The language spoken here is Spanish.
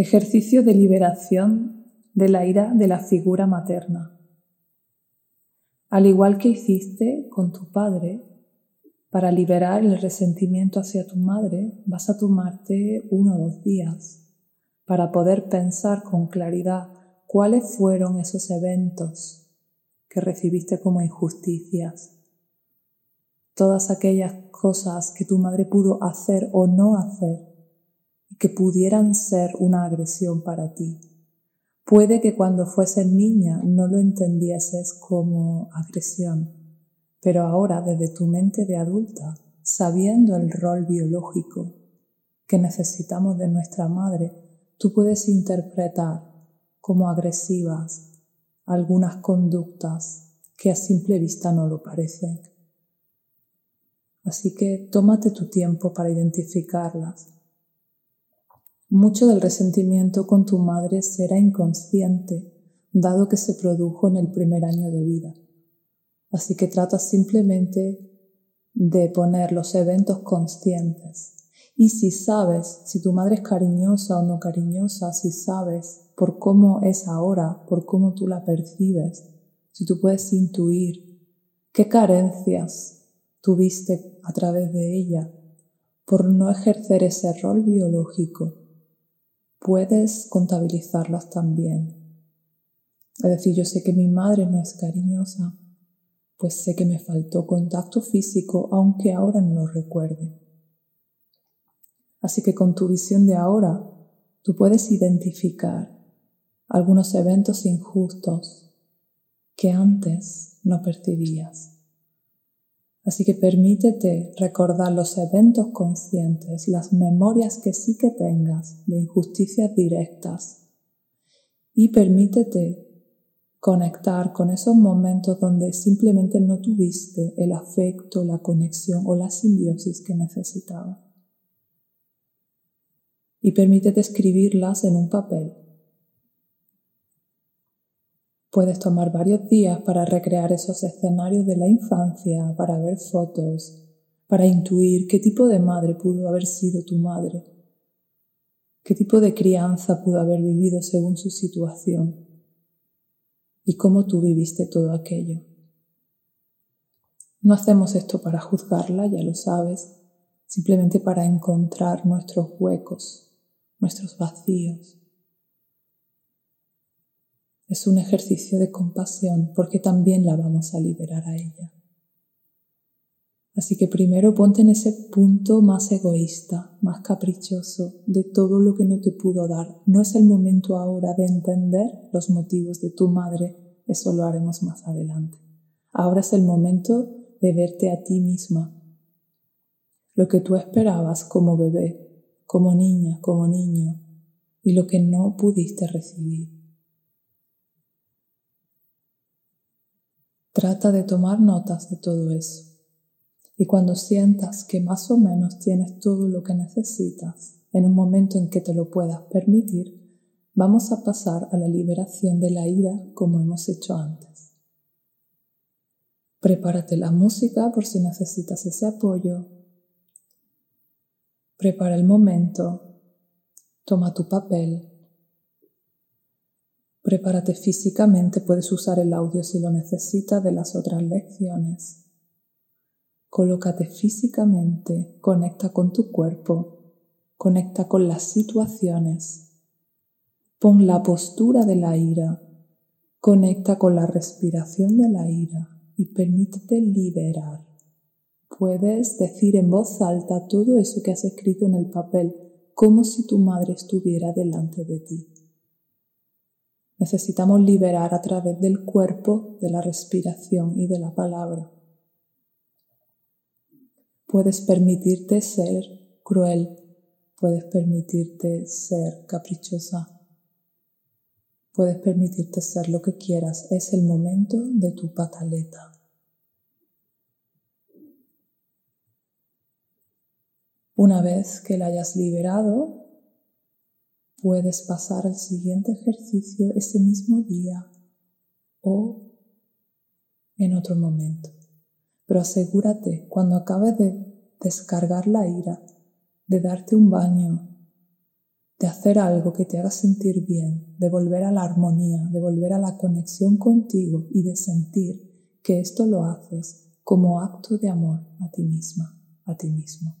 Ejercicio de liberación de la ira de la figura materna. Al igual que hiciste con tu padre, para liberar el resentimiento hacia tu madre, vas a tomarte uno o dos días para poder pensar con claridad cuáles fueron esos eventos que recibiste como injusticias, todas aquellas cosas que tu madre pudo hacer o no hacer y que pudieran ser una agresión para ti. Puede que cuando fueses niña no lo entendieses como agresión, pero ahora desde tu mente de adulta, sabiendo el rol biológico que necesitamos de nuestra madre, tú puedes interpretar como agresivas algunas conductas que a simple vista no lo parecen. Así que tómate tu tiempo para identificarlas. Mucho del resentimiento con tu madre será inconsciente, dado que se produjo en el primer año de vida. Así que trata simplemente de poner los eventos conscientes. Y si sabes si tu madre es cariñosa o no cariñosa, si sabes por cómo es ahora, por cómo tú la percibes, si tú puedes intuir qué carencias tuviste a través de ella por no ejercer ese rol biológico, puedes contabilizarlas también. Es decir, yo sé que mi madre no es cariñosa, pues sé que me faltó contacto físico, aunque ahora no lo recuerde. Así que con tu visión de ahora, tú puedes identificar algunos eventos injustos que antes no percibías. Así que permítete recordar los eventos conscientes, las memorias que sí que tengas de injusticias directas y permítete conectar con esos momentos donde simplemente no tuviste el afecto, la conexión o la simbiosis que necesitabas. Y permítete escribirlas en un papel. Puedes tomar varios días para recrear esos escenarios de la infancia, para ver fotos, para intuir qué tipo de madre pudo haber sido tu madre, qué tipo de crianza pudo haber vivido según su situación y cómo tú viviste todo aquello. No hacemos esto para juzgarla, ya lo sabes, simplemente para encontrar nuestros huecos, nuestros vacíos. Es un ejercicio de compasión porque también la vamos a liberar a ella. Así que primero ponte en ese punto más egoísta, más caprichoso de todo lo que no te pudo dar. No es el momento ahora de entender los motivos de tu madre, eso lo haremos más adelante. Ahora es el momento de verte a ti misma. Lo que tú esperabas como bebé, como niña, como niño, y lo que no pudiste recibir. Trata de tomar notas de todo eso y cuando sientas que más o menos tienes todo lo que necesitas, en un momento en que te lo puedas permitir, vamos a pasar a la liberación de la ira como hemos hecho antes. Prepárate la música por si necesitas ese apoyo. Prepara el momento. Toma tu papel. Prepárate físicamente, puedes usar el audio si lo necesitas de las otras lecciones. Colócate físicamente, conecta con tu cuerpo, conecta con las situaciones. Pon la postura de la ira, conecta con la respiración de la ira y permítete liberar. Puedes decir en voz alta todo eso que has escrito en el papel, como si tu madre estuviera delante de ti. Necesitamos liberar a través del cuerpo, de la respiración y de la palabra. Puedes permitirte ser cruel, puedes permitirte ser caprichosa, puedes permitirte ser lo que quieras. Es el momento de tu pataleta. Una vez que la hayas liberado, puedes pasar al siguiente ejercicio ese mismo día o en otro momento pero asegúrate cuando acabes de descargar la ira, de darte un baño, de hacer algo que te haga sentir bien, de volver a la armonía, de volver a la conexión contigo y de sentir que esto lo haces como acto de amor a ti misma, a ti mismo.